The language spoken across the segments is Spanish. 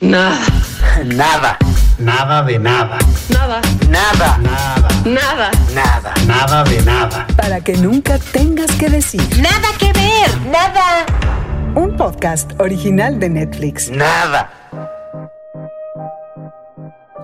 Nada. Nada. Nada de nada. Nada. Nada. Nada. Nada. Nada. Nada de nada. Para que nunca tengas que decir. Nada que ver. Nada. Un podcast original de Netflix. Nada.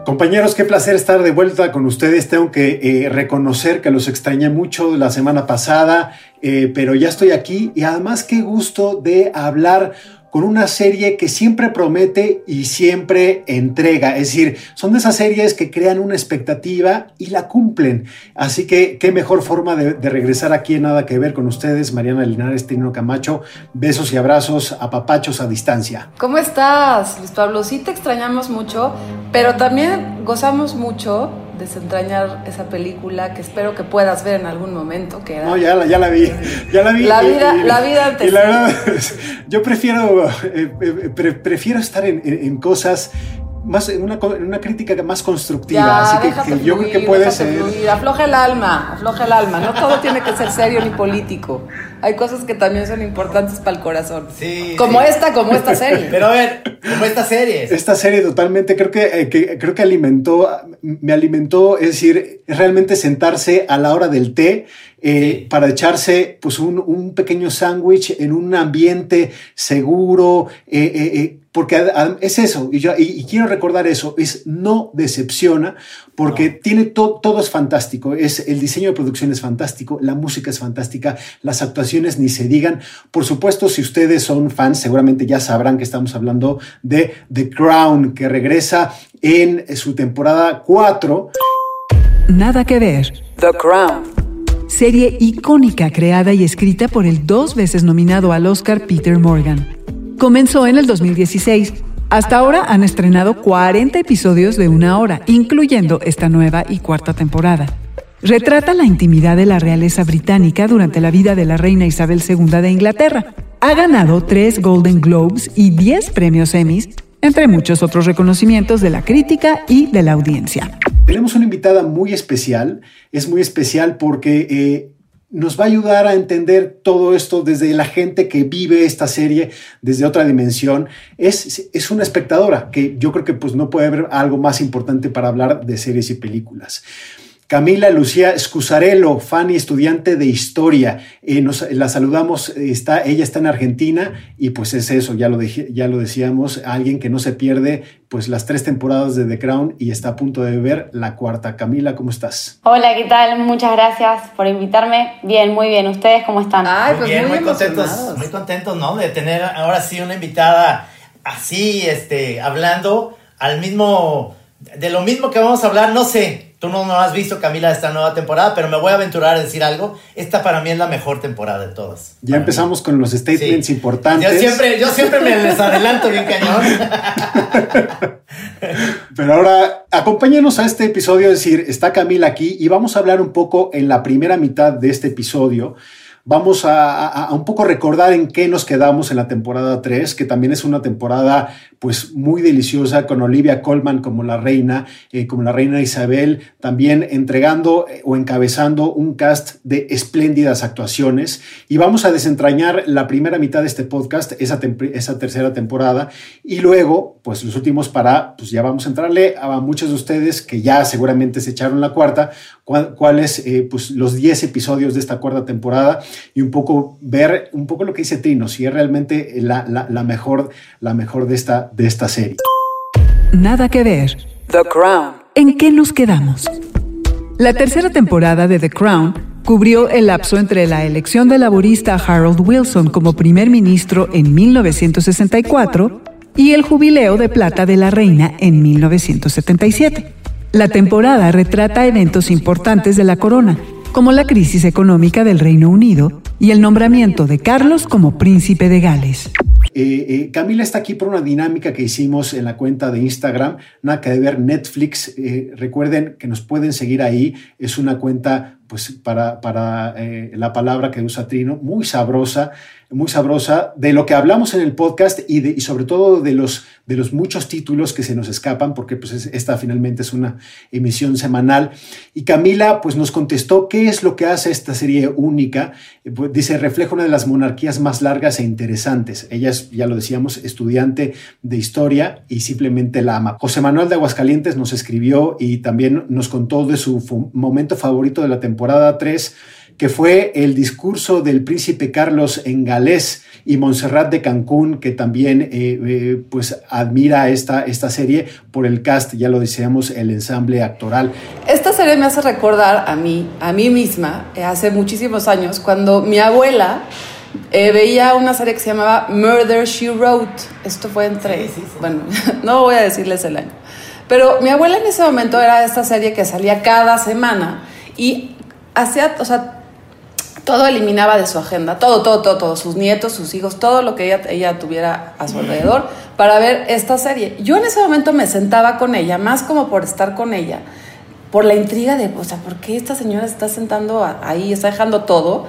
Compañeros, qué placer estar de vuelta con ustedes. Tengo que eh, reconocer que los extrañé mucho la semana pasada, eh, pero ya estoy aquí y además qué gusto de hablar con una serie que siempre promete y siempre entrega. Es decir, son de esas series que crean una expectativa y la cumplen. Así que qué mejor forma de, regresar aquí en Nada que Ver con ustedes, Mariana Linares, Tino Camacho. Besos y abrazos, a papachos a distancia. ¿Cómo estás, Luis Pablo? Sí te extrañamos mucho, pero también gozamos mucho desentrañar esa película que espero que puedas ver en algún momento. Que era... No, ya la, ya la vi. Ya la vi. La vida- y- la vida antes. Y la verdad, yo prefiero, eh, eh, pre- prefiero estar en, en- en cosas más, en una, una crítica más constructiva. Ya, Así que, yo creo que puede ser. fluir. Afloja el alma, afloja el alma. No todo tiene que ser serio ni político. Hay cosas que también son importantes para el corazón. Sí, Como sí. esta, como esta serie. Pero a ver, como estas series. Esta serie totalmente, creo que, eh, que- creo que alimentó, me alimentó, es decir, es realmente sentarse a la hora del té eh, Sí. para echarse pues un, un pequeño sándwich en un ambiente seguro, eh, eh, eh, porque es eso, y, yo, y, y quiero recordar eso, es no decepciona, porque tiene to- todo es fantástico, es, el diseño de producción es fantástico, la música es fantástica, las actuaciones ni se digan, por supuesto si ustedes son fans seguramente ya sabrán que estamos hablando de The Crown, que regresa en su temporada 4, Nada que ver. The Crown. Serie icónica creada y escrita por el dos veces nominado al Oscar Peter Morgan. Comenzó en el 2016. Hasta ahora han estrenado 40 episodios de una hora, incluyendo esta nueva y cuarta temporada. Retrata la intimidad de la realeza británica durante la vida de la reina Isabel II de Inglaterra. Ha ganado tres Golden Globes y 10 premios Emmys, entre muchos otros reconocimientos de la crítica y de la audiencia. Tenemos una invitada muy especial. Es muy especial porque eh, nos va a ayudar a entender todo esto desde la gente que vive esta serie desde otra dimensión. Es, es una espectadora que yo creo que pues, no puede haber algo más importante para hablar de series y películas. Camila Lucía Escusarello, fan y estudiante de historia. Eh, nos, la saludamos, eh, está, ella está en Argentina y pues es eso, ya lo, dije- ya lo decíamos, alguien que no se pierde pues las tres temporadas de The Crown y está a punto de ver la cuarta. Camila, ¿cómo estás? Hola, ¿qué tal? Muchas gracias por invitarme. Bien, muy bien. ¿Ustedes cómo están? Ay, Muy pues bien, muy, muy, contentos, muy contentos, ¿no? De tener ahora sí una invitada así, este, hablando al mismo, de lo mismo que vamos a hablar, no sé. Tú no, no has visto, Camila, esta nueva temporada, pero me voy a aventurar a decir algo. Esta para mí es la mejor temporada de todas. Ya empezamos con los statements Sí. importantes. Yo siempre, yo siempre me les adelanto bien cañón. Pero ahora acompáñenos a este episodio, es decir, está Camila aquí y vamos a hablar un poco en la primera mitad de este episodio. Vamos a, un poco recordar en qué nos quedamos en la temporada 3, que también es una temporada pues muy deliciosa con Olivia Colman como la reina, eh, como la reina Isabel, también entregando eh, o encabezando un cast de espléndidas actuaciones. Y vamos a desentrañar la primera mitad de este podcast, esa, esa tercera temporada, y luego, pues los últimos para, pues ya vamos a entrarle a muchos de ustedes que ya seguramente se echaron la cuarta, cuál- cuáles, eh, pues los 10 episodios de esta cuarta temporada y un poco ver un poco lo que dice Trino, si es realmente la, la- la mejor, la mejor de esta, de esta serie. Nada que ver. The Crown. ¿En qué nos quedamos? La tercera temporada de The Crown cubrió el lapso entre la elección del laborista Harold Wilson como primer ministro en 1964 y el jubileo de plata de la reina en 1977. La temporada retrata eventos importantes de la corona, como la crisis económica del Reino Unido y el nombramiento de Carlos como príncipe de Gales. Eh, eh, Camila está aquí por una dinámica que hicimos en la cuenta de Instagram, nada que ver Netflix. Eh, recuerden que nos pueden seguir ahí. Es una cuenta pues para, para la palabra que usa Trino, muy sabrosa, muy sabrosa de lo que hablamos en el podcast y, de, y sobre todo de los, de los muchos títulos que se nos escapan, porque pues esta finalmente es una emisión semanal. Y Camila pues nos contestó qué es lo que hace esta serie única. Eh, pues, dice, refleja una de las monarquías más largas e interesantes. Ella es, ya lo decíamos, estudiante de historia y simplemente la ama. José Manuel de Aguascalientes nos escribió y también nos contó de su momento favorito de la temporada 3 que fue el discurso del príncipe Carlos en Galés y Montserrat de Cancún, que también eh, eh, pues admira esta, esta serie por el cast, ya lo decíamos, el ensamble actoral. Esta serie me hace recordar a mí, a mí misma, eh, hace muchísimos años, cuando mi abuela veía una serie que se llamaba Murder She Wrote. Esto fue entre, bueno, no voy a decirles el año. Pero mi abuela en ese momento era esta serie que salía cada semana y hacía, o sea, todo eliminaba de su agenda, todo, todo, todo, todo, sus nietos, sus hijos, todo lo que ella, ella tuviera a su alrededor para ver esta serie. Yo en ese momento me sentaba con ella, más como por estar con ella, por la intriga de, o sea, ¿por qué esta señora se está sentando ahí, está dejando todo?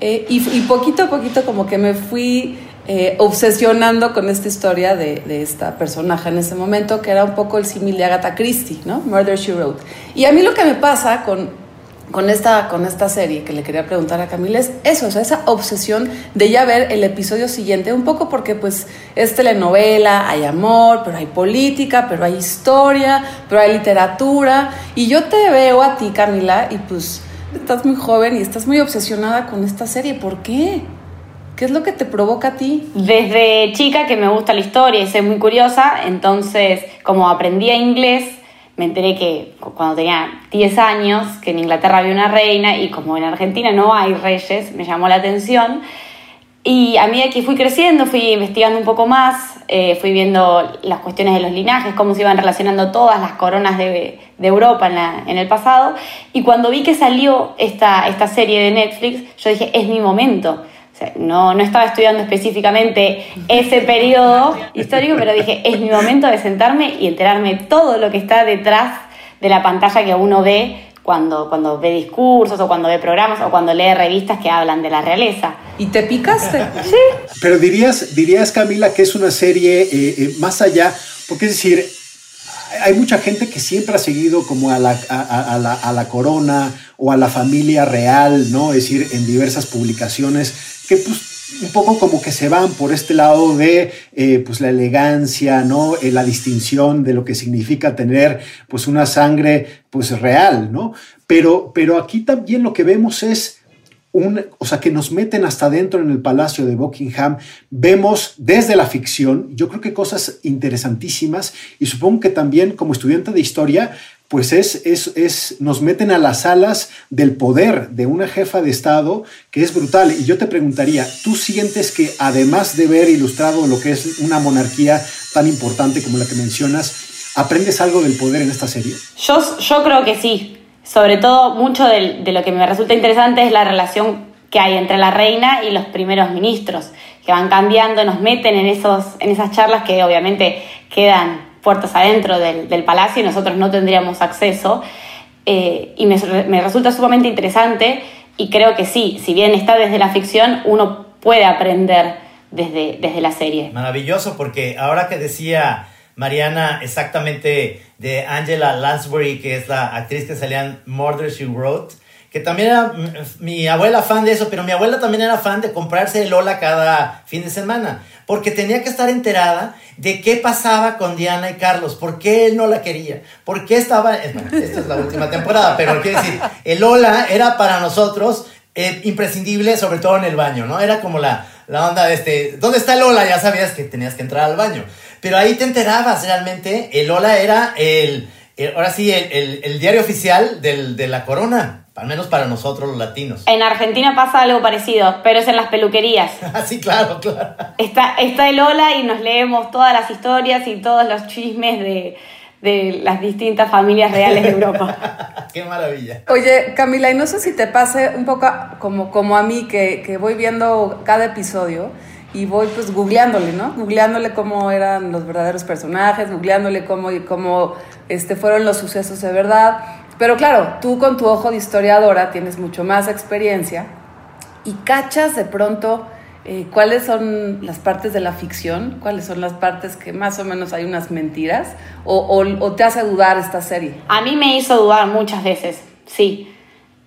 Eh, y, poquito a poquito como que me fui eh, obsesionando con esta historia de, de, esta personaje en ese momento, que era un poco el símil de Agatha Christie, ¿no? Murder, She Wrote. Y a mí lo que me pasa con con esta, con esta serie que le quería preguntar a Camila es eso, o esa obsesión de ya ver el episodio siguiente, un poco porque pues es telenovela, hay amor, pero hay política, pero hay historia, pero hay literatura, y yo te veo a ti, Camila, y pues estás muy joven y estás muy obsesionada con esta serie, ¿por qué? ¿Qué es lo que te provoca a ti? Desde chica que me gusta la historia y soy muy curiosa, entonces como aprendí inglés, me enteré que cuando tenía 10 años, que en Inglaterra había una reina y como en Argentina no hay reyes, me llamó la atención. Y a medida que fui creciendo, fui investigando un poco más, eh, fui viendo las cuestiones de los linajes, cómo se iban relacionando todas las coronas de, de Europa en, la, en, el pasado. Y cuando vi que salió esta, esta serie de Netflix, yo dije, es mi momento no, no estaba estudiando específicamente ese periodo histórico, pero dije, es mi momento de sentarme y enterarme todo lo que está detrás de la pantalla que uno ve cuando, cuando ve discursos o cuando ve programas o cuando lee revistas que hablan de la realeza. ¿Y te picaste? Sí. Pero dirías, dirías Camila, que es una serie eh, eh, más allá, porque es decir, hay mucha gente que siempre ha seguido como a la, a, la, a la corona o a la familia real, ¿no? Es decir, en diversas publicaciones que pues un poco como que se van por este lado de eh, pues la elegancia, ¿no? Eh, la distinción de lo que significa tener pues una sangre pues real, ¿no? Pero, pero aquí también lo que vemos es un, o sea, que nos meten hasta dentro en el palacio de Buckingham, vemos desde la ficción, yo creo que cosas interesantísimas y supongo que también como estudiante de historia pues es, es, es, nos meten a las alas del poder de una jefa de Estado que es brutal. Y yo te preguntaría, ¿tú sientes que además de ver ilustrado lo que es una monarquía tan importante como la que mencionas, aprendes algo del poder en esta serie? Yo, yo creo que sí. Sobre todo, mucho de, lo que me resulta interesante es la relación que hay entre la reina y los primeros ministros, que van cambiando, nos meten en, esos, en esas charlas que obviamente quedan puertas adentro del, palacio y nosotros no tendríamos acceso. Eh, y me, resulta sumamente interesante y creo que sí, si bien está desde la ficción, uno puede aprender desde, desde la serie. Maravilloso, porque ahora que decía Mariana exactamente de Angela Lansbury, que es la actriz que salía en Murder She Wrote, que también era mi abuela fan de eso, pero mi abuela también era fan de comprarse el Lola cada fin de semana, porque tenía que estar enterada de qué pasaba con Diana y Carlos, por qué él no la quería, por qué estaba, esta es la última temporada, pero quiero decir, el Lola era para nosotros eh, imprescindible, sobre todo en el baño, ¿no? Era como la, la onda de este, ¿dónde está el Lola? Ya sabías que tenías que entrar al baño, pero ahí te enterabas realmente, el Lola era el, ahora sí, el, el, diario oficial del, de la corona al menos para nosotros los latinos. En Argentina pasa algo parecido, pero es en las peluquerías. Ah, sí, claro, claro. Está, está el Ola y nos leemos todas las historias y todos los chismes de, de las distintas familias reales de Europa. Qué maravilla. Oye, Camila, y no sé si te pase un poco como, como a mí, que, que voy viendo cada episodio y voy pues googleándole, ¿no? Googleándole cómo eran los verdaderos personajes, googleándole cómo, cómo este, fueron los sucesos de verdad Pero claro, tú con tu ojo de historiadora tienes mucho más experiencia y cachas de pronto eh, cuáles son las partes de la ficción, cuáles son las partes que más o menos hay unas mentiras, o, o- o te hace dudar esta serie. A mí me hizo dudar muchas veces, sí.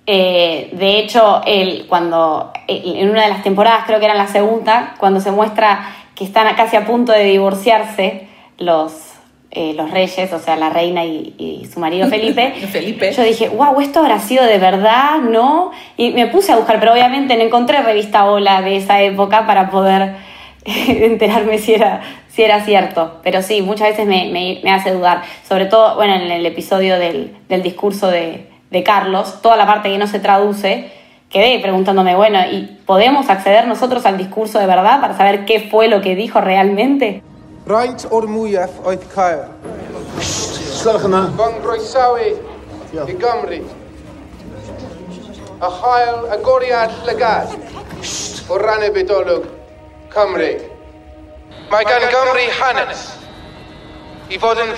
Eh, de hecho, cuando en una de las temporadas, creo que era en la segunda, cuando se muestra que están casi a punto de divorciarse los, eh, los reyes, o sea, la reina y, y su marido Felipe, Felipe. yo dije, wow, esto habrá sido de verdad, ¿no? Y me puse a buscar, pero obviamente no encontré revista Hola de esa época para poder enterarme si era, si era cierto. Pero sí, muchas veces me, me- me hace dudar. Sobre todo, bueno, en el episodio del, del discurso de, de Carlos, toda la parte que no se traduce, quedé preguntándome, bueno, ¿y podemos acceder nosotros al discurso de verdad para saber qué fue lo que dijo realmente? Raint o'r mwyaf oedd. Fy nggroesawu i Gymru. A chael agoriad llygad o ran y bydolwg Cymru. Mae gan Gymru hanes i fod yn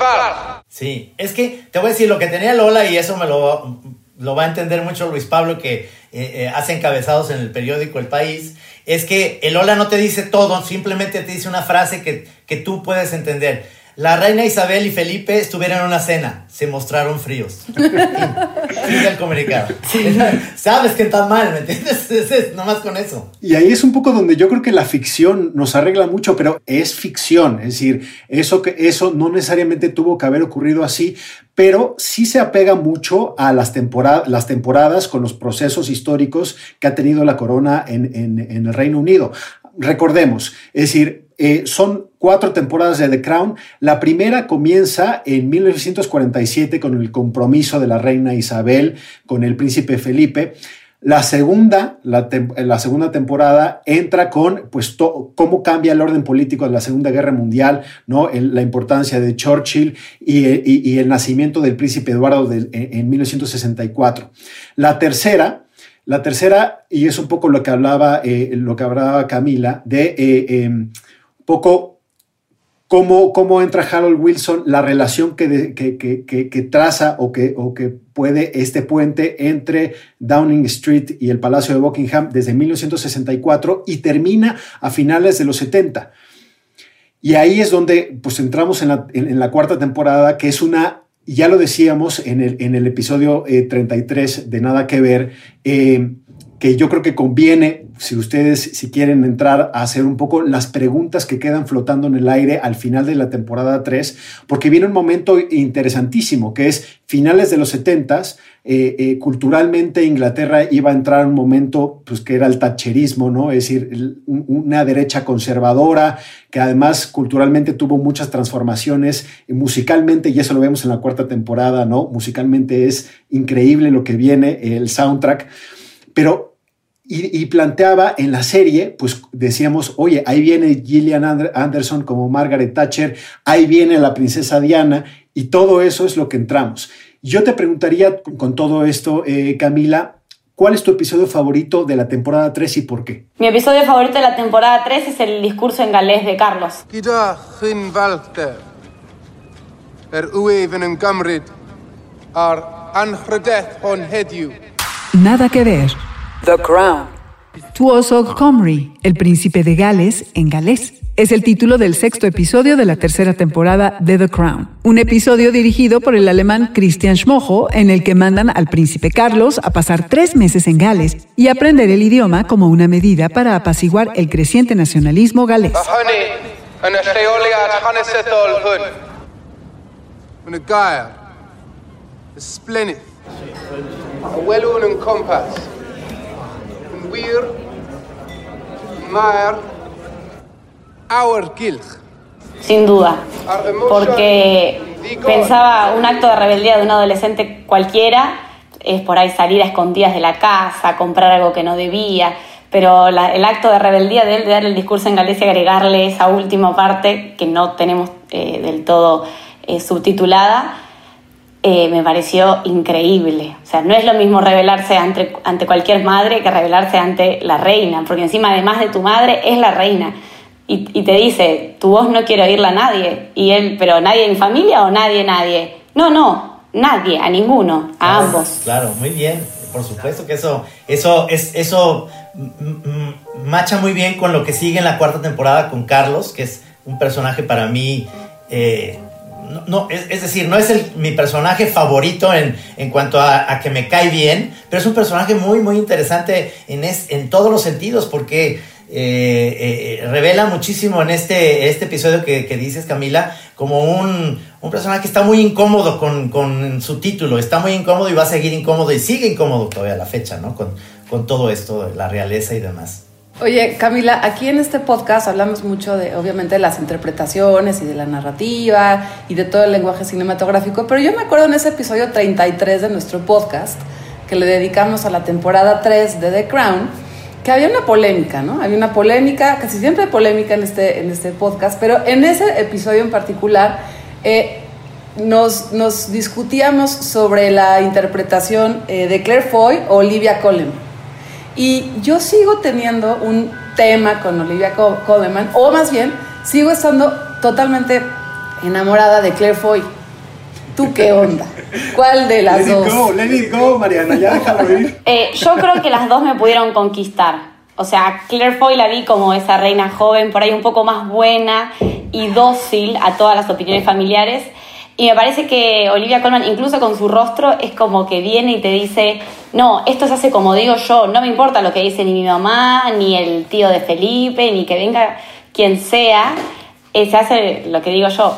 Sí, es que te voy a decir lo que tenía Lola y eso me lo, lo va a entender mucho Luis Pablo que eh, eh, hace encabezados en el periódico El País, es que el Lola no te dice todo, simplemente te dice una frase que, que tú puedes entender. La reina Isabel y Felipe estuvieron en una cena, se mostraron fríos. Sigue el comunicado. Sabes que está mal, ¿me entiendes? Es, es, nomás con eso. Y ahí es un poco donde yo creo que la ficción nos arregla mucho, pero es ficción, es decir, eso que eso no necesariamente tuvo que haber ocurrido así, pero sí se apega mucho a las, temporadas las temporadas con los procesos históricos que ha tenido la corona en, en- en el Reino Unido. Recordemos, es decir, eh, son cuatro temporadas de The Crown. La primera comienza en 1947 con el compromiso de la reina Isabel con el príncipe Felipe. La segunda, la, segunda temporada entra con pues cómo cambia el orden político de la Segunda Guerra Mundial, ¿no? La importancia de Churchill y, el nacimiento del príncipe Eduardo en, en 1964. La tercera, la tercera, y es un poco lo que hablaba, eh, lo que hablaba Camila, de eh, eh, poco cómo, cómo entra Harold Wilson, la relación que, que, que- que- traza o que, o que puede este puente entre Downing Street y el Palacio de Buckingham desde 1964 y termina a finales de los 70. Y ahí es donde pues entramos en la, en la cuarta temporada, que es una, ya lo decíamos en el, en el episodio eh, 33 de Nada que Ver, eh, que yo creo que conviene, si ustedes si quieren entrar a hacer un poco las preguntas que quedan flotando en el aire al final de la temporada 3, porque viene un momento interesantísimo, que es finales de los 70 eh, eh, culturalmente Inglaterra iba a entrar en un momento pues, que era el tacherismo, ¿no? Es decir, una derecha conservadora que además culturalmente tuvo muchas transformaciones musicalmente, y eso lo vemos en la cuarta temporada, ¿no? Musicalmente es increíble lo que viene, el soundtrack, pero y, y planteaba en la serie, pues decíamos, oye, ahí viene Gillian Ander- Anderson como Margaret Thatcher, ahí viene la princesa Diana, y todo eso es lo que entramos. Yo te preguntaría con, todo esto, eh, Camila, ¿cuál es tu episodio favorito de la temporada 3 y por qué? Mi episodio favorito de la temporada 3 es el discurso en galés de Carlos. Nada que ver. The Crown. Tuoso Comrie, el príncipe de Gales en galés. Es el título del sexto episodio de la tercera temporada de The Crown. Un episodio dirigido por el alemán Christian Schmojo, en el que mandan al príncipe Carlos a pasar tres meses en Gales y aprender el idioma como una medida para apaciguar el creciente nacionalismo galés. Mae'r awr gylch Sin duda. Porque pensaba un acto de rebeldía de un adolescente cualquiera es por ahí salir a escondidas de la casa, comprar algo que no debía, pero la- el acto de rebeldía de él de dar el discurso en galés y agregarle esa última parte que no tenemos eh, del todo eh, subtitulada, eh, me pareció increíble. O sea, no es lo mismo rebelarse ante, ante cualquier madre que rebelarse ante la reina, porque encima además de tu madre es la reina. Y, y te dice, tu voz no quiere oírla a nadie. Y él, pero nadie en familia o nadie, nadie. No, no, nadie, a ninguno, a Claro, ambos. Claro, muy bien. Por supuesto que eso, eso, es, eso macha muy bien con lo que sigue en la cuarta temporada con Carlos, que es un personaje para mí. eh, no, es, es decir, no es el- mi personaje favorito en, en cuanto a, que me cae bien, pero es un personaje muy, muy interesante en, es- en todos los sentidos, porque eh, eh, revela muchísimo en este, este episodio que, que dices, Camila, como un, un personaje que está muy incómodo con, con su título, está muy incómodo y va a seguir incómodo y sigue incómodo todavía a la fecha, ¿no? Con, con todo esto, la realeza y demás. Oye, Camila, aquí en este podcast hablamos mucho de, obviamente, de las interpretaciones y de la narrativa y de todo el lenguaje cinematográfico, pero yo me acuerdo en ese episodio 33 de nuestro podcast, que le dedicamos a la temporada 3 de The Crown, que había una polémica, ¿no? Había una polémica, casi siempre hay polémica en este, en este podcast, pero en ese episodio en particular eh, nos, nos discutíamos sobre la interpretación eh, de Claire Foy o Olivia Colman. Y yo sigo teniendo un tema con Olivia Co- Colman, o más bien, sigo estando totalmente enamorada de Claire Foy. ¿Tú qué onda? ¿Cuál de las Let it dos? go, let it go, Mariana, ya déjalo ir. Eh, yo creo que las dos me pudieron conquistar. O sea, Claire Foy la vi como esa reina joven, por ahí un poco más buena y dócil a todas las opiniones familiares. Y me parece que Olivia Colman, incluso con su rostro, es como que viene y te dice, no, esto se hace como digo yo, no me importa lo que dice ni mi mamá, ni el tío de Felipe, ni que venga quien sea, eh, se hace lo que digo yo.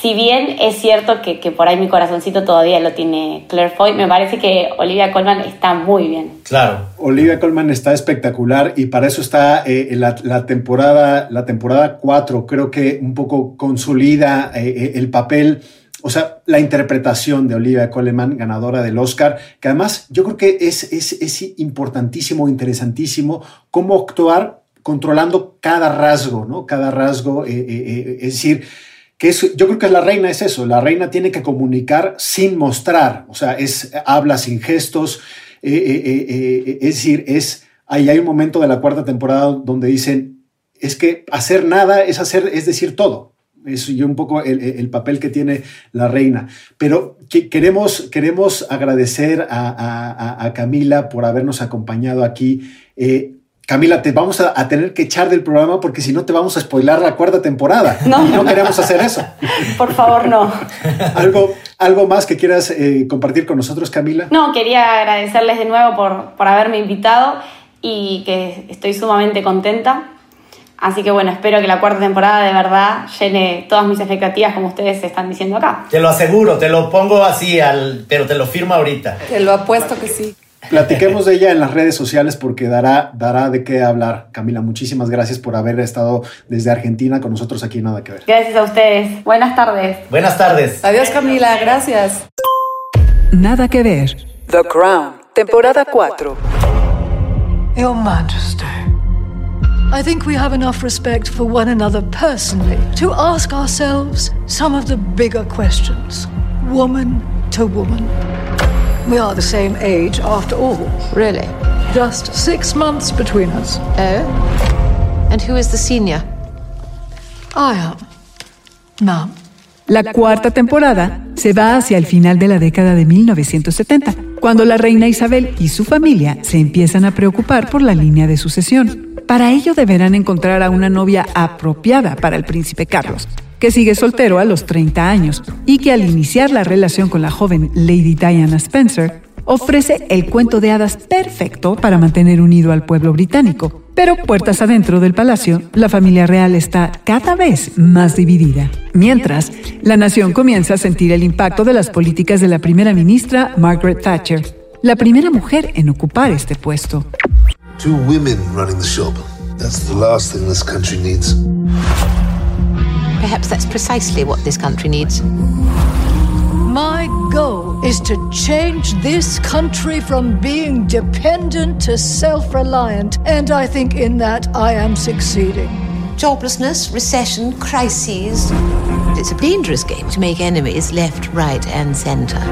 Si bien es cierto que, que por ahí mi corazoncito todavía lo tiene Claire Foy, me parece que Olivia Colman está muy bien. Claro. Olivia Colman está espectacular y para eso está eh, la, la temporada la temporada 4, creo que un poco consolida eh, eh, el papel, o sea, la interpretación de Olivia Colman, ganadora del Oscar, que además yo creo que es, es, es importantísimo, interesantísimo cómo actuar controlando cada rasgo, ¿no? Cada rasgo, eh, eh, eh, es decir, que es, yo creo que la reina es eso, la reina tiene que comunicar sin mostrar, o sea, es habla sin gestos, es decir, es ahí hay un momento de la cuarta temporada donde dicen es que hacer nada es hacer es decir todo. Es un poco el, el papel que tiene la reina. Pero que, queremos, queremos agradecer a, a, a, Camila por habernos acompañado aquí. Eh, Camila, te vamos a, a, tener que echar del programa porque si no te vamos a spoilar la cuarta temporada. No, no queremos hacer eso. Por favor, no. ¿Algo, algo más que quieras eh, compartir con nosotros, Camila? No, quería agradecerles de nuevo por, por haberme invitado y que estoy sumamente contenta. Así que bueno, espero que la cuarta temporada de verdad llene todas mis expectativas como ustedes están diciendo acá. Te lo aseguro, te lo pongo así, al, pero te lo firmo ahorita. Te lo apuesto que sí. Platiquemos de ella en las redes sociales porque dará, dará de qué hablar. Camila, muchísimas gracias por haber estado desde Argentina con nosotros aquí en Nada que Ver. Gracias a ustedes. Buenas tardes. Buenas tardes. Adiós Camila, gracias. Nada que ver. The Crown, temporada 4. Your Majesty. I think we have enough respect for one another personally to ask ourselves some of the bigger questions, woman to woman. We are the same age after all. Really? Just six months between us. Oh? And who is the senior? I am. Ma'am. La cuarta temporada se va hacia el final de la década de 1970, cuando la reina Isabel y su familia se empiezan a preocupar por la línea de sucesión. Para ello deberán encontrar a una novia apropiada para el príncipe Carlos, que sigue soltero a los 30 años y que al iniciar la relación con la joven Lady Diana Spencer, ofrece el cuento de hadas perfecto para mantener unido al pueblo británico. Pero puertas adentro del palacio, la familia real está cada vez más dividida. Mientras, la nación comienza a sentir el impacto de las políticas de la primera ministra Margaret Thatcher, la primera mujer en ocupar este puesto. Two women running the shop. That's the last thing this country needs. Perhaps that's precisely what this country needs. My goal is to change this country from being dependent to self reliant, and I think in that I am succeeding. Joblessness, recession, crises. It's a dangerous game to make enemies left, right, and centre.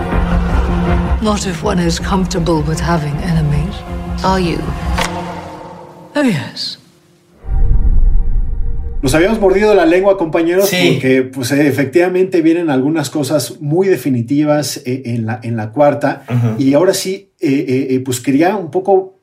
Not if one is comfortable with having enemies. Are you? Oh, yes. Nos habíamos mordido la lengua, compañeros, porque pues efectivamente vienen algunas cosas muy definitivas eh, en, la, en la cuarta. Y ahora sí, eh, eh, pues quería un poco,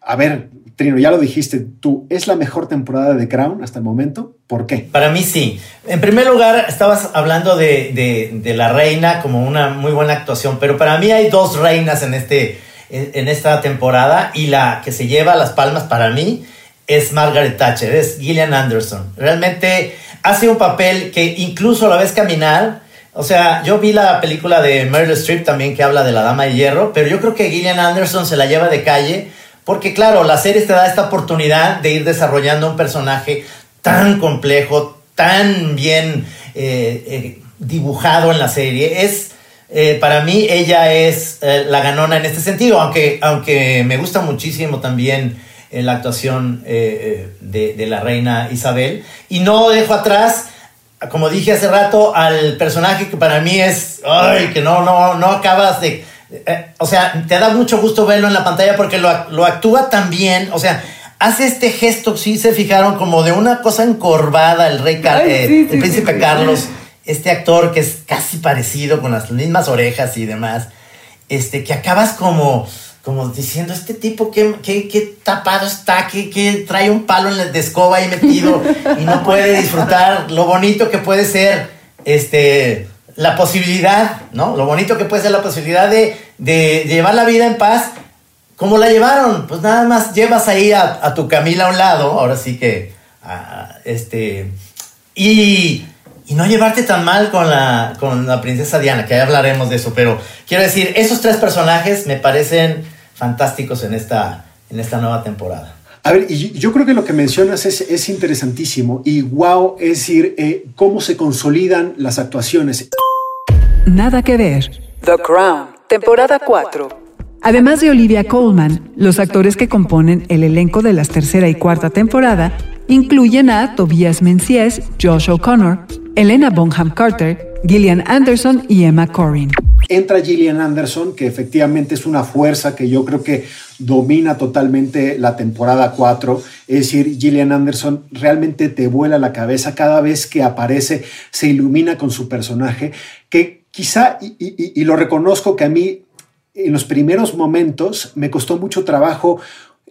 a ver, Trino, ya lo dijiste tú, ¿es la mejor temporada de Crown hasta el momento? ¿Por qué? Para mí sí. En primer lugar, estabas hablando de, de, la reina como una muy buena actuación, pero para mí hay dos reinas en, este, en esta temporada y la que se lleva las palmas para mí es Margaret Thatcher, es Gillian Anderson. Realmente hace un papel que incluso la ves caminar. O sea, yo vi la película de Meryl Streep también que habla de la Dama de Hierro, pero yo creo que Gillian Anderson se la lleva de calle porque claro, la serie te da esta oportunidad de ir desarrollando un personaje tan complejo, tan bien eh, eh, dibujado en la serie. Es, eh, para mí, ella es la ganona en este sentido, aunque, aunque me gusta muchísimo también en la actuación eh, eh, de, la reina Isabel. Y no dejo atrás, como dije hace rato, al personaje que para mí es, ay, que no, no, no acabas de... Eh, o sea, te da mucho gusto verlo en la pantalla porque lo, actúa tan bien, o sea, hace este gesto, sí se fijaron, como de una cosa encorvada, el rey, el príncipe Carlos, este actor que es casi parecido, con las mismas orejas y demás, este, que acabas como como diciendo, este tipo qué, qué, tapado está, que, trae un palo en la de escoba ahí metido y no puede disfrutar lo bonito que puede ser este, la posibilidad, ¿no? Lo bonito que puede ser la posibilidad de, llevar la vida en paz. ¿Cómo la llevaron? Pues nada más llevas ahí a, tu Camila a un lado, ahora sí que, este, y y no llevarte tan mal con la, con la princesa Diana, que ya hablaremos de eso, pero quiero decir, esos tres personajes me parecen fantásticos en esta, en esta nueva temporada. A ver, y yo creo que lo que mencionas es, es interesantísimo y wow, es decir, eh, cómo se consolidan las actuaciones. Nada que ver. The Crown, temporada 4. Además de Olivia Colman, los actores que componen el elenco de las tercera y cuarta temporada incluyen a Tobias Menzies, Josh O'Connor, Elena Bonham Carter, Gillian Anderson y Emma Corrin. Entra Gillian Anderson, que efectivamente es una fuerza que yo creo que domina totalmente la temporada 4. Es decir, Gillian Anderson realmente te vuela la cabeza cada vez que aparece, se ilumina con su personaje, que quizá, y, y lo reconozco que a mí en los primeros momentos me costó mucho trabajo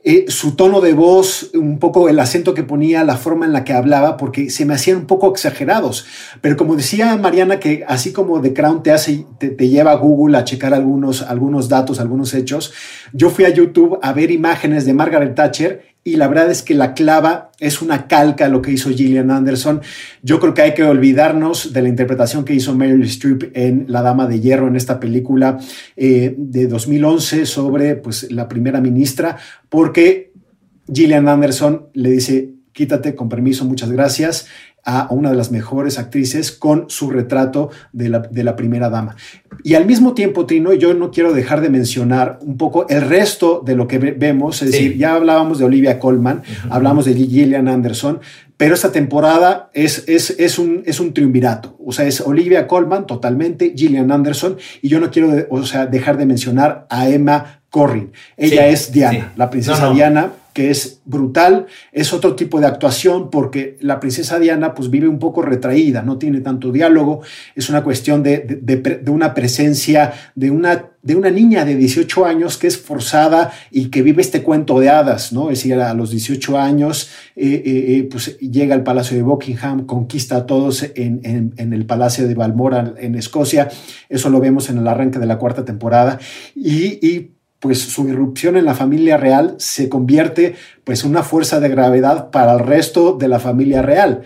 eh, su tono de voz, un poco el acento que ponía, la forma en la que hablaba, porque se me hacían un poco exagerados. Pero como decía Mariana, que así como The Crown te hace, te, lleva a Google a checar algunos, algunos datos, algunos hechos, yo fui a YouTube a ver imágenes de Margaret Thatcher y la verdad es que la clava es una calca a lo que hizo Gillian Anderson. Yo creo que hay que olvidarnos de la interpretación que hizo Meryl Streep en La Dama de Hierro, en esta película eh, de 2011 sobre pues, la primera ministra, porque Gillian Anderson le dice, quítate con permiso, muchas gracias a una de las mejores actrices con su retrato de la, primera dama. Y al mismo tiempo, Trino, yo no quiero dejar de mencionar un poco el resto de lo que vemos, es decir, ya hablábamos de Olivia Colman, hablamos de Gillian Anderson, pero esta temporada es, es, es, un, es un triunvirato. O sea, es Olivia Colman totalmente, Gillian Anderson, y yo no quiero o sea, dejar de mencionar a Emma Corrin. Ella es Diana, la princesa Diana que es brutal, es otro tipo de actuación porque la princesa Diana pues vive un poco retraída, no tiene tanto diálogo, es una cuestión de, una presencia de una, de una niña de 18 años que es forzada y que vive este cuento de hadas, ¿no? Es decir, a los 18 años eh, eh, eh, pues llega al Palacio de Buckingham, conquista a todos en, el Palacio de Balmoral en Escocia, eso lo vemos en el arranque de la cuarta temporada y pues su irrupción en la familia real se convierte pues una fuerza de gravedad para el resto de la familia real.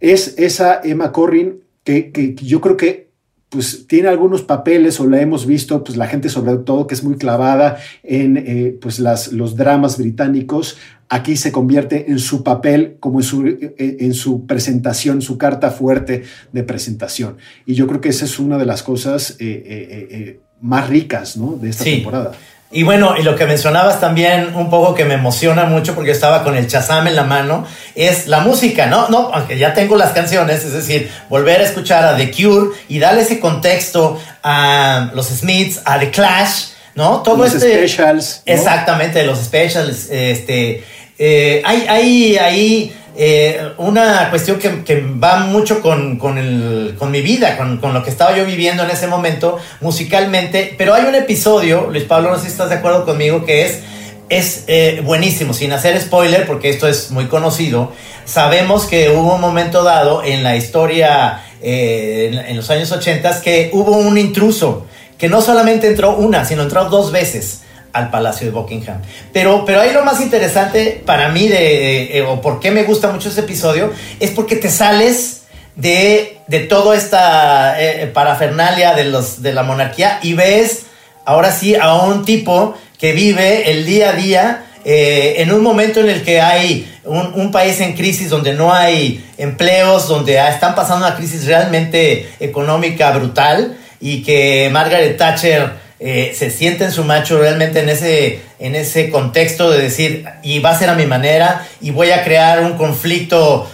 Es esa Emma Corrin que, yo creo que pues tiene algunos papeles o la hemos visto, pues la gente sobre todo que es muy clavada en eh, pues las, los dramas británicos, aquí se convierte en su papel como en su, eh, en su presentación, su carta fuerte de presentación. Y yo creo que esa es una de las cosas eh, más ricas ¿no? de esta temporada. Y bueno, y lo que mencionabas también un poco que me emociona mucho porque estaba con el chazam en la mano, es la música, ¿no? No, aunque ya tengo las canciones, es decir, volver a escuchar a The Cure y darle ese contexto a los Smiths, a The Clash, ¿no? Todo los este, specials. Exactamente, los specials, este, eh, hay, hay, hay eh, una cuestión que, va mucho con, con, el, con mi vida, con, con, lo que estaba yo viviendo en ese momento musicalmente, pero hay un episodio, Luis Pablo, no sé si estás de acuerdo conmigo, que es, es eh, buenísimo, sin hacer spoiler, porque esto es muy conocido, sabemos que hubo un momento dado en la historia, eh, en, en, los años 80, que hubo un intruso, que no solamente entró una, sino entró dos veces al Palacio de Buckingham. Pero, pero ahí lo más interesante para mí, de, eh, o por qué me gusta mucho ese episodio, es porque te sales de, de toda esta eh, parafernalia de, los, de la monarquía y ves ahora sí a un tipo que vive el día a día eh, en un momento en el que hay un, un, país en crisis donde no hay empleos, donde están pasando una crisis realmente económica brutal y que Margaret Thatcher eh, se siente en su macho realmente en ese, en ese contexto de decir, y va a ser a mi manera, y voy a crear un conflicto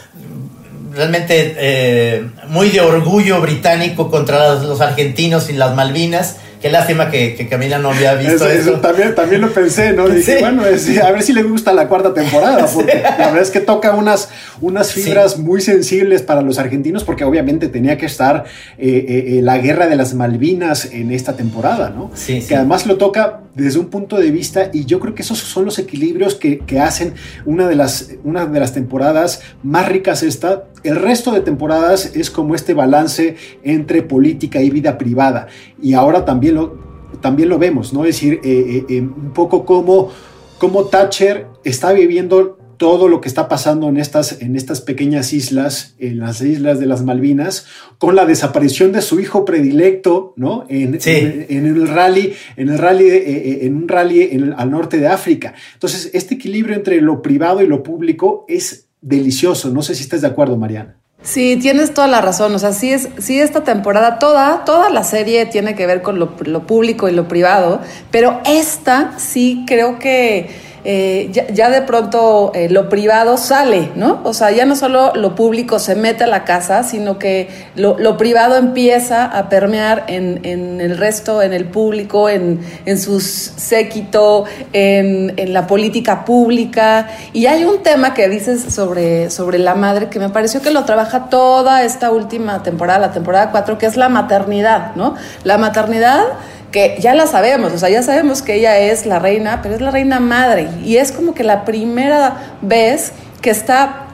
realmente eh, muy de orgullo británico contra los argentinos y las Malvinas Qué lástima que, que, Camila no había visto eso. eso. También, también lo pensé, ¿no? Dije, sí. bueno, es, a ver si le gusta la cuarta temporada, porque la verdad es que toca unas, unas fibras sí. muy sensibles para los argentinos, porque obviamente tenía que estar eh, eh, la guerra de las Malvinas en esta temporada, ¿no? Sí, que además lo toca desde un punto de vista, y yo creo que esos son los equilibrios que, hacen una de, las, una de las temporadas más ricas esta. El resto de temporadas es como este balance entre política y vida privada. Y ahora también lo, también lo vemos, ¿no? Es decir, eh, eh, un poco como, como Thatcher está viviendo todo lo que está pasando en estas, en estas pequeñas islas, en las islas de las Malvinas, con la desaparición de su hijo predilecto, ¿no? En, sí. en, en el rally, en el rally, eh, en un rally en el, al norte de África. Entonces, este equilibrio entre lo privado y lo público es delicioso. No sé si estás de acuerdo, Mariana. Sí, tienes toda la razón. O sea, sí, es, sí esta temporada, toda, toda la serie tiene que ver con lo, lo público y lo privado, pero esta sí creo que eh, ya, ya, de pronto eh, lo privado sale, ¿no? O sea, ya no solo lo público se mete a la casa, sino que lo, lo privado empieza a permear en, en, el resto, en el público, en, en sus séquito, en, en, la política pública. Y hay un tema que dices sobre, sobre la madre que me pareció que lo trabaja toda esta última temporada, la temporada 4, que es la maternidad, ¿no? La maternidad que ya la sabemos, o sea, ya sabemos que ella es la reina, pero es la reina madre. Y es como que la primera vez que está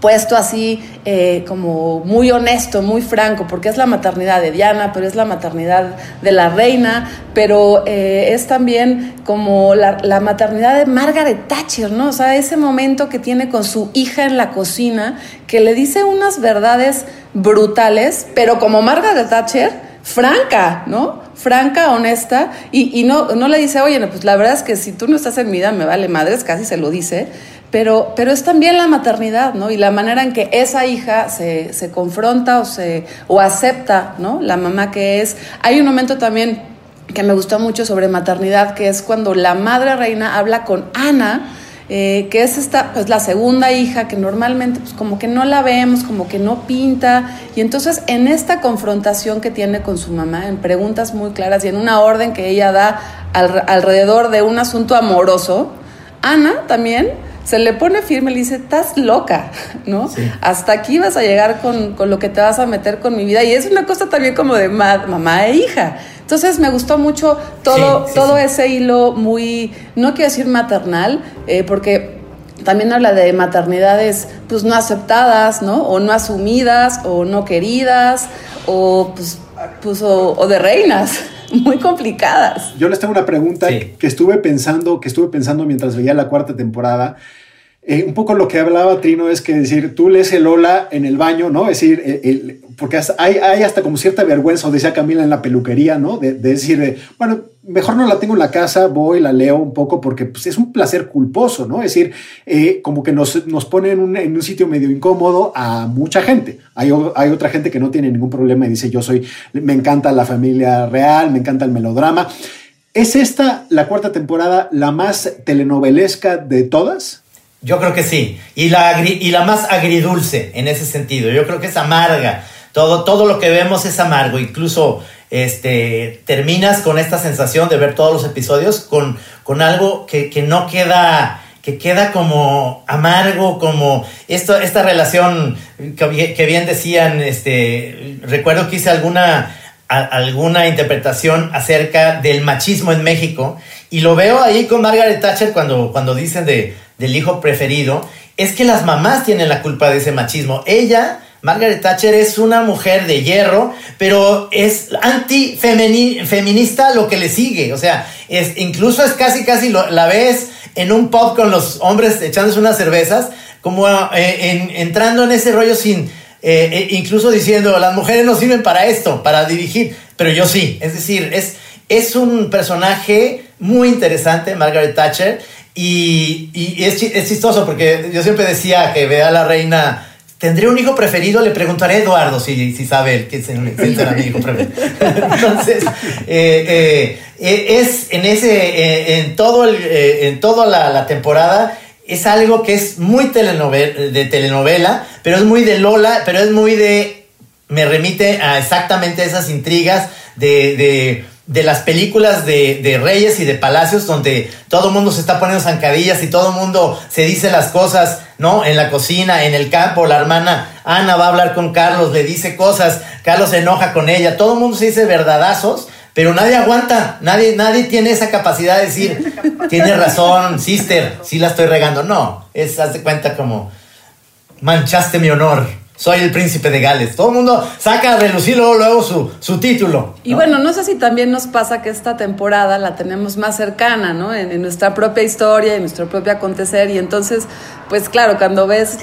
puesto así eh, como muy honesto, muy franco, porque es la maternidad de Diana, pero es la maternidad de la reina, pero eh, es también como la, la, maternidad de Margaret Thatcher, ¿no? O sea, ese momento que tiene con su hija en la cocina, que le dice unas verdades brutales, pero como Margaret Thatcher, franca, ¿no? franca, honesta, y, y, no, no le dice, oye, no, pues la verdad es que si tú no estás en vida me vale madres, casi se lo dice, pero, pero es también la maternidad, ¿no? Y la manera en que esa hija se, se confronta o, se, o acepta, ¿no? La mamá que es. Hay un momento también que me gustó mucho sobre maternidad, que es cuando la madre reina habla con Ana, eh, que es esta, pues la segunda hija que normalmente pues como que no la vemos, como que no pinta, y entonces en esta confrontación que tiene con su mamá, en preguntas muy claras y en una orden que ella da al, alrededor de un asunto amoroso, Ana también se le pone firme y le dice, estás loca, ¿no? Sí. Hasta aquí vas a llegar con, con, lo que te vas a meter con mi vida. Y es una cosa también como de ma mamá e hija. Entonces me gustó mucho todo, sí, sí, todo ese hilo muy, no quiero decir maternal, eh, porque también habla de maternidades pues no aceptadas, ¿no? O no asumidas, o no queridas, o pues, pues o, o de reinas muy complicadas. Yo les tengo una pregunta sí. que estuve pensando, que estuve pensando mientras veía la cuarta temporada. Eh, un poco lo que hablaba Trino es que decir, tú lees el hola en el baño, ¿no? Es decir, porque hay, hasta como cierta vergüenza, o decía Camila en la peluquería, ¿no? De, de decir, de, bueno, mejor no la tengo en la casa, voy, la leo un poco, porque pues, es un placer culposo, ¿no? Es decir, eh, como que nos, nos pone en un, en un, sitio medio incómodo a mucha gente. Hay, hay otra gente que no tiene ningún problema y dice, yo soy, me encanta la familia real, me encanta el melodrama. ¿Es esta, la cuarta temporada, la más telenovelesca de todas? Yo creo que sí. Y la, y la más agridulce en ese sentido. Yo creo que es amarga. Todo, todo lo que vemos es amargo. Incluso este, terminas con esta sensación de ver todos los episodios con, con algo que, que no queda que queda como amargo, como esto, esta relación que, bien decían, este, recuerdo que hice alguna, alguna interpretación acerca del machismo en México y lo veo ahí con Margaret Thatcher cuando, cuando dicen de, del hijo preferido, es que las mamás tienen la culpa de ese machismo. Ella Margaret Thatcher es una mujer de hierro, pero es anti-feminista lo que le sigue. O sea, es, incluso es casi, casi la ves en un pub con los hombres echándose unas cervezas, como eh, entrando en ese rollo sin, eh, eh, incluso diciendo, las mujeres no sirven para esto, para dirigir, pero yo sí. Es decir, es, es un personaje muy interesante, Margaret Thatcher, y, y es, es chistoso porque yo siempre decía que vea a la reina ¿Tendré un hijo preferido? Le preguntaré a Eduardo si, si sabe que si será mi hijo preferido. Entonces, eh, eh, eh, es en ese, en todo el, en toda la, temporada, es algo que es muy de telenovela, pero es muy de Lola, pero es muy de, me remite a exactamente esas intrigas de, de de las películas de, reyes y de palacios donde todo el mundo se está poniendo zancadillas y todo el mundo se dice las cosas, ¿no? En la cocina, en el campo, la hermana Ana va a hablar con Carlos, le dice cosas, Carlos se enoja con ella, todo el mundo se dice verdadazos, pero nadie aguanta, nadie, nadie tiene esa capacidad de decir, tiene razón, sister, sí la estoy regando. No, es, haz de cuenta como, manchaste mi honor soy el príncipe de Gales. Todo el mundo saca a relucir luego, su, su, título. Y bueno, no sé si también nos pasa que esta temporada la tenemos más cercana, ¿no? En, nuestra propia historia, en nuestro propio acontecer. Y entonces, pues claro, cuando ves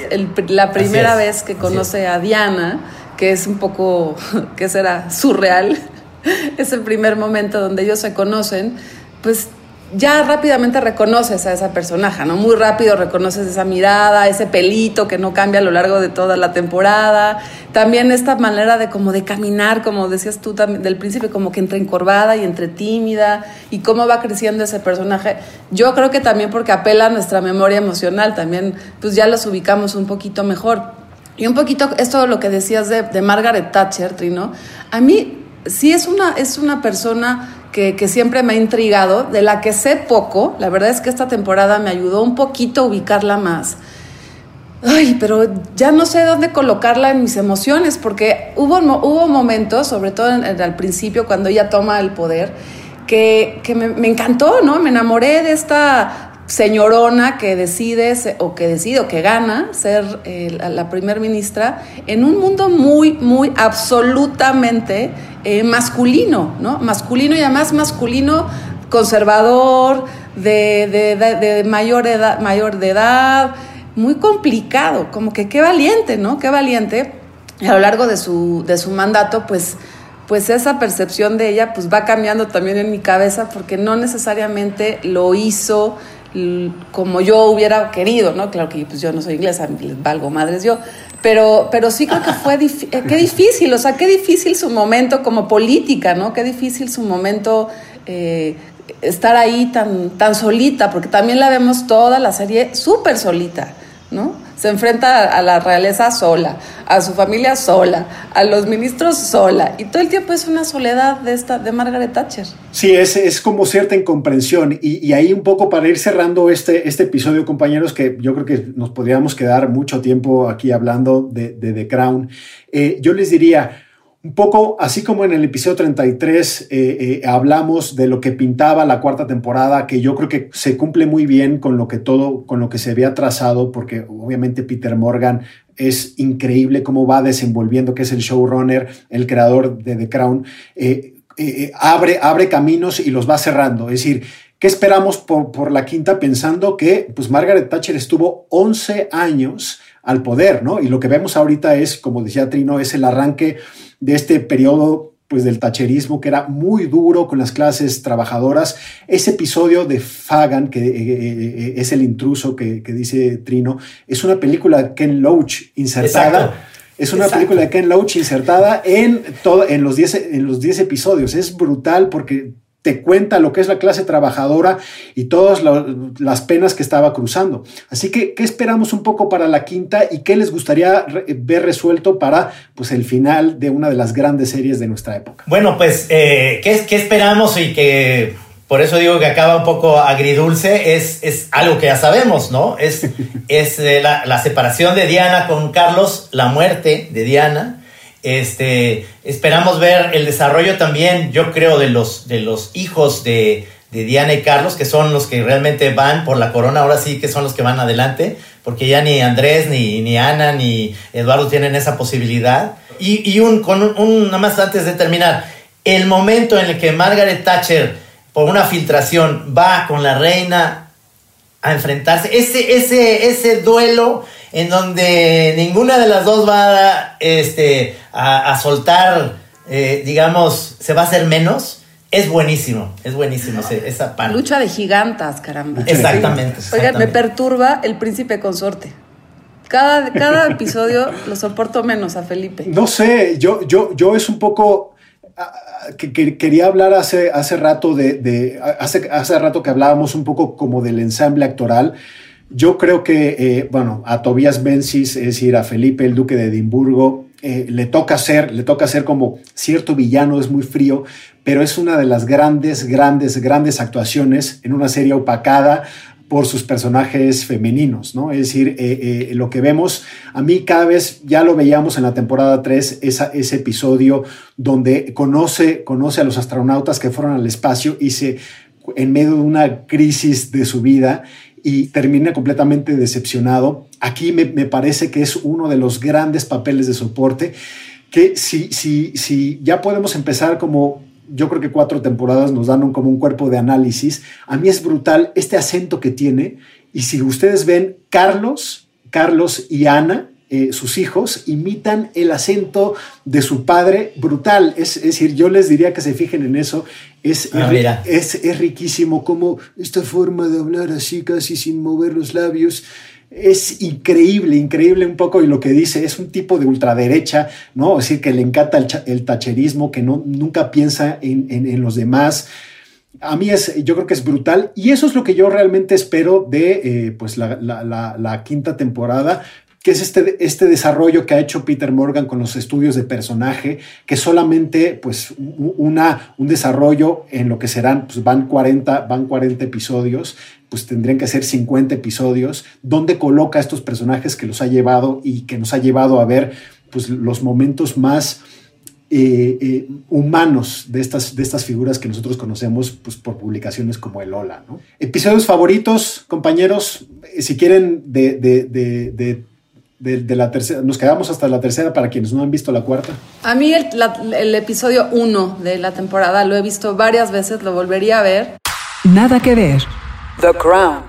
la primera vez que conoce a Diana, que es un poco, ¿qué será? Surreal. es el primer momento donde ellos se conocen, pues ya rápidamente reconoces a esa personaje, ¿no? Muy rápido reconoces esa mirada, ese pelito que no cambia a lo largo de toda la temporada. También esta manera de como de caminar, como decías tú del principio, como que entre encorvada y entre tímida y cómo va creciendo ese personaje. Yo creo que también porque apela a nuestra memoria emocional, también pues ya los ubicamos un poquito mejor. Y un poquito esto lo que decías de, de Margaret Thatcher, Trino, a mí sí es una, es una persona que, siempre me ha intrigado, de la que sé poco. La verdad es que esta temporada me ayudó un poquito a ubicarla más. Ay, pero ya no sé dónde colocarla en mis emociones, porque hubo, hubo momentos, sobre todo al principio, cuando ella toma el poder, que, me, me, encantó, ¿no? Me enamoré de esta señorona que decide o que decide o que gana ser eh, la, primer ministra en un mundo muy, muy absolutamente eh, masculino, ¿no? Masculino y además masculino conservador, de, mayor, edad, mayor de edad, muy complicado, como que qué valiente, ¿no? Qué valiente. Y a lo largo de su, de su mandato, pues pues esa percepción de ella pues va cambiando también en mi cabeza porque no necesariamente lo hizo como yo hubiera querido, ¿no? Claro que pues yo no soy inglesa, les valgo madres yo, pero, pero sí creo que fue eh, qué difícil, o sea, qué difícil su momento como política, ¿no? Qué difícil su momento eh, estar ahí tan, tan solita, porque también la vemos toda la serie súper solita, ¿no? se enfrenta a la realeza sola, a su familia sola, a los ministros sola, y todo el tiempo es una soledad de, esta, de Margaret Thatcher. Sí, es, es como cierta incomprensión, y, y, ahí un poco para ir cerrando este, este episodio, compañeros, que yo creo que nos podríamos quedar mucho tiempo aquí hablando de, The Crown, eh, yo les diría, un poco así como en el episodio 33 eh, eh, hablamos de lo que pintaba la cuarta temporada, que yo creo que se cumple muy bien con lo que todo, con lo que se había trazado, porque obviamente Peter Morgan es increíble cómo va desenvolviendo, que es el showrunner, el creador de The Crown, eh, abre, abre caminos y los va cerrando. Es decir, ¿qué esperamos por, por la quinta pensando que pues Margaret Thatcher estuvo 11 años al poder, ¿no? Y lo que vemos ahorita es, como decía Trino, es el arranque de este periodo pues del tacherismo que era muy duro con las clases trabajadoras. Ese episodio de Fagan, que eh, eh, eh, es el intruso que, dice Trino, es una película de Ken Loach insertada. Es una película de Ken Loach insertada en, todo, en los 10 en los episodios. Es brutal porque te cuenta lo que es la clase trabajadora y todas las penas que estaba cruzando. Así que, ¿qué esperamos un poco para la quinta y qué les gustaría ver resuelto para pues, el final de una de las grandes series de nuestra época? Bueno, pues, eh, ¿qué, ¿qué, esperamos y que por eso digo que acaba un poco agridulce, es, es algo que ya sabemos, ¿no? Es, es eh, la, la, separación de Diana con Carlos, la muerte de Diana. Este, esperamos ver el desarrollo también, yo creo, de los, de los hijos de, de Diana y Carlos, que son los que realmente van por la corona, ahora sí que son los que van adelante, porque ya ni Andrés, ni, ni Ana, ni Eduardo tienen esa posibilidad. Y, y un, con un, nada más antes de terminar, el momento en el que Margaret Thatcher, por una filtración, va con la reina a enfrentarse, ese, ese, ese duelo en donde ninguna de las dos va este, a, a soltar, eh, digamos, se va a hacer menos es buenísimo, es buenísimo esa parte. Lucha de gigantas, caramba. Exactamente. Oigan, me perturba el príncipe consorte. Cada, cada episodio lo soporto menos a Felipe. No sé, yo, yo, yo es un poco que, que, quería hablar hace, hace rato de, de hace, hace rato que hablábamos un poco como del ensamble actoral. Yo creo que, eh, bueno, a Tobias Menzies, es decir, a Felipe, el duque de Edimburgo, eh, le toca ser, le toca ser como cierto villano, es muy frío, pero es una de las grandes, grandes, grandes actuaciones en una serie opacada por sus personajes femeninos, ¿no? Es decir, eh, lo que vemos, a mí cada vez, ya lo veíamos en la temporada 3, esa, ese episodio donde conoce, conoce a los astronautas que fueron al espacio y se, en medio de una crisis de su vida, y termina completamente decepcionado. Aquí me, me, parece que es uno de los grandes papeles de soporte que si, si, si ya podemos empezar como yo creo que cuatro temporadas nos dan un, como un cuerpo de análisis. A mí es brutal este acento que tiene. Y si ustedes ven, Carlos, Carlos y Ana, eh, sus hijos, imitan el acento de su padre brutal. Es, es, decir, yo les diría que se fijen en eso. Es, ah, es, es, riquísimo como esta forma de hablar así, casi sin mover los labios es increíble, increíble un poco y lo que dice es un tipo de ultraderecha, ¿no? Es decir, que le encanta el, el tacherismo, que no, nunca piensa en, en, en, los demás. A mí es, yo creo que es brutal y eso es lo que yo realmente espero de eh, pues la, la, la, la, quinta temporada que es este, este desarrollo que ha hecho Peter Morgan con los estudios de personaje, que solamente pues una, un desarrollo en lo que serán, pues van 40, van 40 episodios, pues tendrían que ser 50 episodios, donde coloca estos personajes que los ha llevado y que nos ha llevado a ver pues los momentos más eh, eh, humanos de estas, de estas figuras que nosotros conocemos pues, por publicaciones como el Ola. ¿no? Episodios favoritos, compañeros, si quieren de de, de, la tercera, nos quedamos hasta la tercera para quienes no han visto la cuarta. A mí el, la, el episodio 1 de la temporada lo he visto varias veces, lo volvería a ver. Nada que ver. The Crown.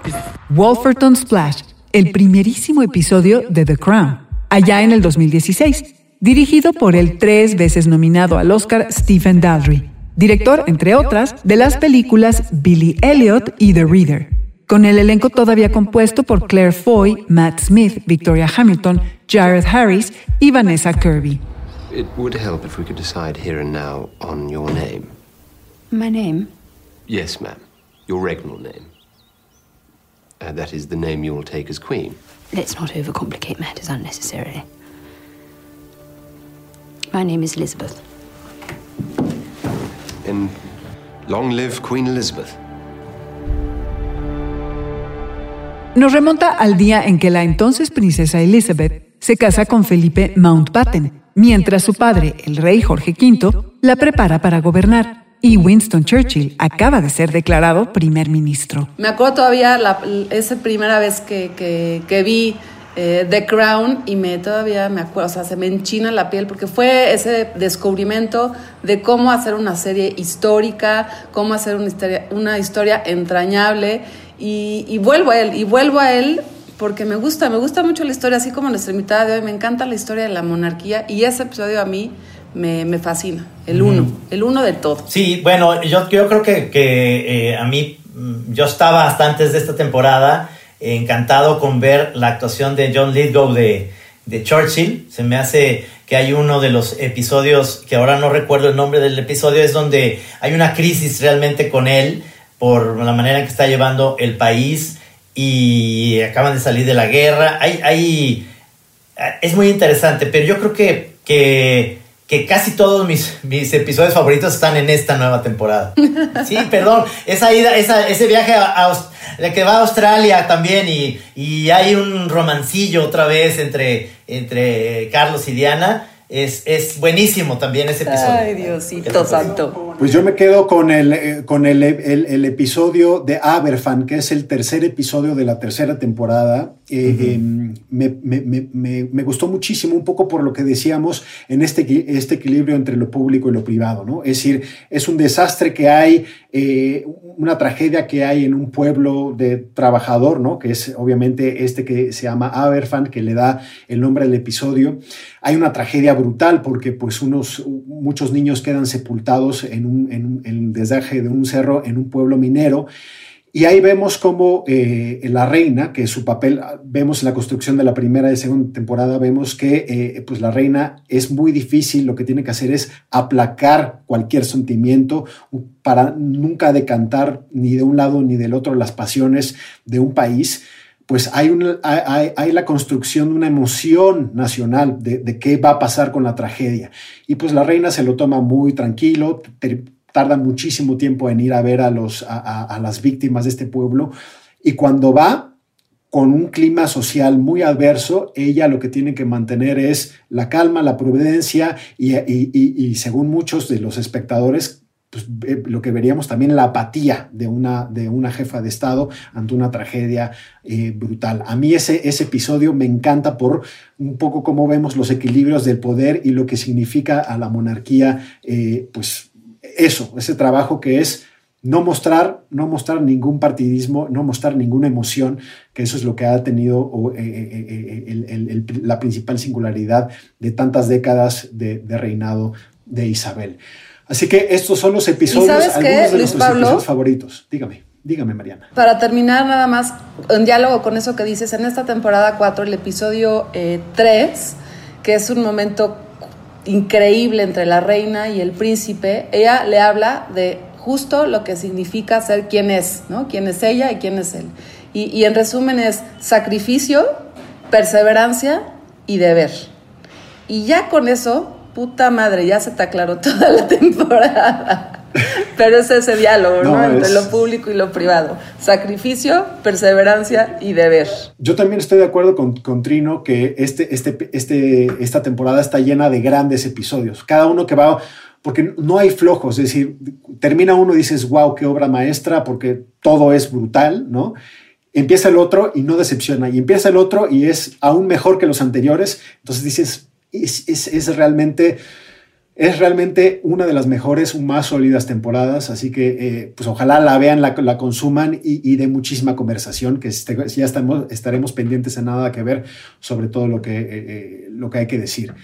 Wolferton Splash, el primerísimo episodio de The Crown, allá en el 2016, dirigido por el tres veces nominado al Oscar Stephen Daldry, director, entre otras, de las películas Billy Elliot y The Reader con el elenco todavía compuesto por Claire Foy, Matt Smith, Victoria Hamilton, Jared Harris y Vanessa Kirby. It would help if we could decide here and now on your name. My name? Yes, ma'am. Your regnal name. Uh, that is the name you will take as queen. Let's not overcomplicate matters unnecessarily. My name is Elizabeth. And long live Queen Elizabeth. Nos remonta al día en que la entonces princesa Elizabeth se casa con Felipe Mountbatten, mientras su padre, el rey Jorge V, la prepara para gobernar y Winston Churchill acaba de ser declarado primer ministro. Me acuerdo todavía la, esa primera vez que, que, vi eh, The Crown y me todavía me acuerdo, o sea, se me enchina la piel porque fue ese descubrimiento de cómo hacer una serie histórica, cómo hacer una historia, una historia entrañable y, y, vuelvo a él, y vuelvo a él porque me gusta, me gusta mucho la historia, así como nuestra invitada de hoy, me encanta la historia de la monarquía y ese episodio a mí me, me fascina, el uno, mm. el uno de todo. Sí, bueno, yo, yo creo que, que eh, a mí, yo estaba hasta antes de esta temporada encantado con ver la actuación de John Lithgow de, de Churchill, se me hace que hay uno de los episodios, que ahora no recuerdo el nombre del episodio, es donde hay una crisis realmente con él por la manera en que está llevando el país y acaban de salir de la guerra. Hay, hay, es muy interesante, pero yo creo que, que, que casi todos mis, mis episodios favoritos están en esta nueva temporada. Sí, perdón, esa ida, esa, ese viaje a, a que va a Australia también y, y, hay un romancillo otra vez entre, entre Carlos y Diana es, es buenísimo también ese episodio. Ay, Diosito santo. Pues yo me quedo con, el, eh, con el, el, el, episodio de Aberfan, que es el tercer episodio de la tercera temporada. Eh, uh -huh. eh, me, me, me, me, gustó muchísimo, un poco por lo que decíamos en este, este equilibrio entre lo público y lo privado. ¿no? Es decir, es un desastre que hay, eh, una tragedia que hay en un pueblo de trabajador, ¿no? que es obviamente este que se llama Aberfan, que le da el nombre al episodio. Hay una tragedia brutal porque pues unos, muchos niños quedan sepultados en un, en, en el desgaje de un cerro en un pueblo minero. Y ahí vemos como eh, la reina, que su papel, vemos en la construcción de la primera y segunda temporada, vemos que eh, pues la reina es muy difícil, lo que tiene que hacer es aplacar cualquier sentimiento para nunca decantar ni de un lado ni del otro las pasiones de un país pues hay, una, hay, hay, la construcción de una emoción nacional de, de, qué va a pasar con la tragedia. Y pues la reina se lo toma muy tranquilo, tarda muchísimo tiempo en ir a ver a, los, a, a, las víctimas de este pueblo. Y cuando va con un clima social muy adverso, ella lo que tiene que mantener es la calma, la prudencia y, y, y, y según muchos de los espectadores, pues, lo que veríamos también la apatía de una, de una jefa de Estado ante una tragedia eh, brutal. A mí ese, ese episodio me encanta por un poco cómo vemos los equilibrios del poder y lo que significa a la monarquía, eh, pues eso, ese trabajo que es no mostrar, no mostrar ningún partidismo, no mostrar ninguna emoción, que eso es lo que ha tenido eh, la principal singularidad de tantas décadas de reinado de Isabel. Así que estos son los episodios, algunos qué, de Luis nuestros Pablo? episodios favoritos. Dígame, dígame, Mariana. Para terminar, nada más, en diálogo con eso que dices, en esta temporada 4, el episodio eh, 3, que es un momento increíble entre la reina y el príncipe, ella le habla de justo lo que significa ser quien es, ¿no? Quién es ella y quién es él. Y, y en resumen es sacrificio, perseverancia y deber. Y ya con eso puta madre, ya se te aclaró toda la temporada. Pero es ese diálogo, ¿no? ¿no? Entre es... lo público y lo privado. Sacrificio, perseverancia y deber. Yo también estoy de acuerdo con, con Trino que este, este, este, esta temporada está llena de grandes episodios. Cada uno que va porque no hay flojos, es decir, termina uno y dices, wow, qué obra maestra, porque todo es brutal, ¿no? Empieza el otro y no decepciona, y empieza el otro y es aún mejor que los anteriores, entonces dices, es, es, es, realmente, es realmente una de las mejores, más sólidas temporadas, así que eh, pues ojalá la vean, la, la consuman y, y, de muchísima conversación, que este, ya estamos, estaremos pendientes en nada que ver sobre todo lo que, eh, eh, lo que hay que decir.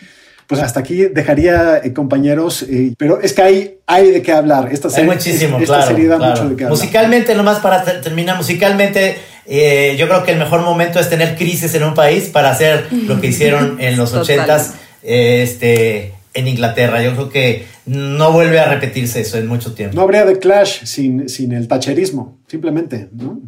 Pues hasta aquí dejaría, eh, compañeros, eh, pero es que hay, hay de qué hablar. Esta serie, hay muchísimo, esta claro, serie da claro. mucho de qué hablar. Musicalmente, nomás para terminar, musicalmente, eh, yo creo que el mejor momento es tener crisis en un país para hacer lo que hicieron en los ochentas este, en Inglaterra. Yo creo que no vuelve a repetirse eso en mucho tiempo. No habría The Clash sin, sin el tacherismo, simplemente, ¿no?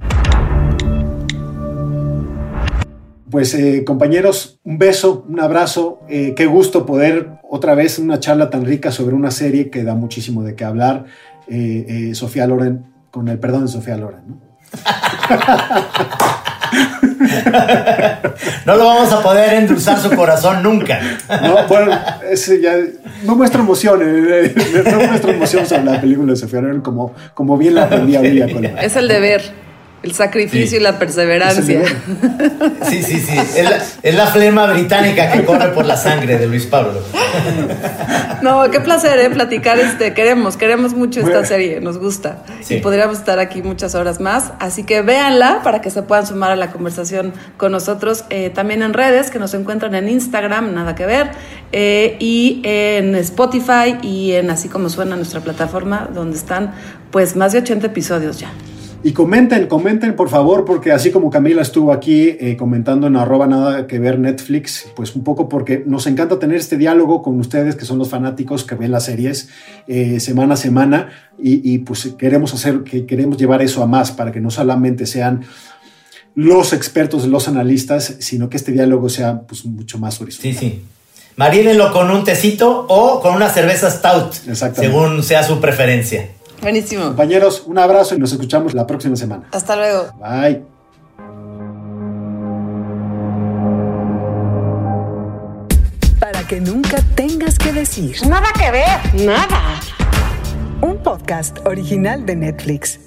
Pues eh, compañeros, un beso, un abrazo. Eh, qué gusto poder otra vez una charla tan rica sobre una serie que da muchísimo de qué hablar. Eh, Sofía Loren, con el perdón de Sofía Loren. ¿no? No lo vamos a poder endulzar su corazón nunca. No, bueno, ese ya, no muestra emoción, no muestra emoción sobre la película de Sofía como, como bien la aprendí a Villa. Es el deber. El sacrificio sí. y la perseverancia. Sí, sí, sí. Es la, es la, flema británica que corre por la sangre de Luis Pablo. No, qué placer, ¿eh? Platicar este. Queremos, queremos mucho esta serie, nos gusta. Sí. Y podríamos estar aquí muchas horas más. Así que véanla para que se puedan sumar a la conversación con nosotros. Eh, también en redes, que nos encuentran en Instagram, nada que ver. Eh, y en Spotify y en así como suena nuestra plataforma, donde están pues más de 80 episodios ya. Y comenten, comenten por favor, porque así como Camila estuvo aquí eh, comentando en arroba nada que ver Netflix, pues un poco porque nos encanta tener este diálogo con ustedes que son los fanáticos que ven las series eh, semana a semana y, y, pues queremos hacer, que queremos llevar eso a más para que no solamente sean los expertos, los analistas, sino que este diálogo sea pues mucho más horizontal. Sí, sí Marírenlo con un tecito o con una cerveza stout, según sea su preferencia. Buenísimo. Compañeros, un abrazo y nos escuchamos la próxima semana. Hasta luego. Bye. Para que nunca tengas que decir. Nada que ver, nada. Un podcast original de Netflix.